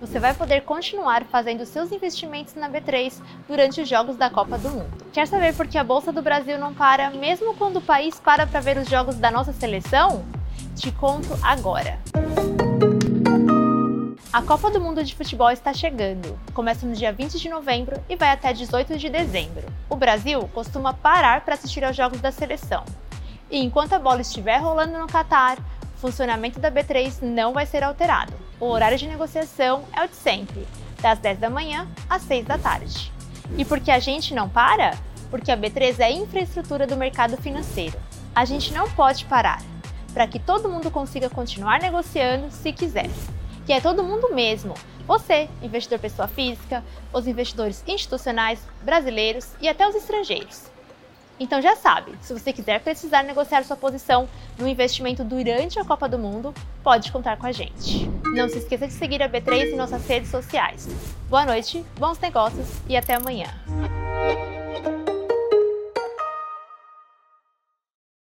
você vai poder continuar fazendo seus investimentos na B3 durante os Jogos da Copa do Mundo. Quer saber por que a Bolsa do Brasil não para mesmo quando o país para para ver os jogos da nossa seleção? Te conto agora. A Copa do Mundo de Futebol está chegando. Começa no dia 20 de novembro e vai até 18 de dezembro. O Brasil costuma parar para assistir aos jogos da seleção. E enquanto a bola estiver rolando no Catar, o funcionamento da B3 não vai ser alterado. O horário de negociação é o de sempre, das 10 da manhã às 6 da tarde. E por que a gente não para? Porque a B3 é infraestrutura do mercado financeiro. A gente não pode parar, para que todo mundo consiga continuar negociando se quiser que é todo mundo mesmo. Você, investidor pessoa física, os investidores institucionais, brasileiros e até os estrangeiros. Então já sabe, se você quiser precisar negociar sua posição no investimento durante a Copa do Mundo, pode contar com a gente. Não se esqueça de seguir a B3 em nossas redes sociais. Boa noite, bons negócios e até amanhã.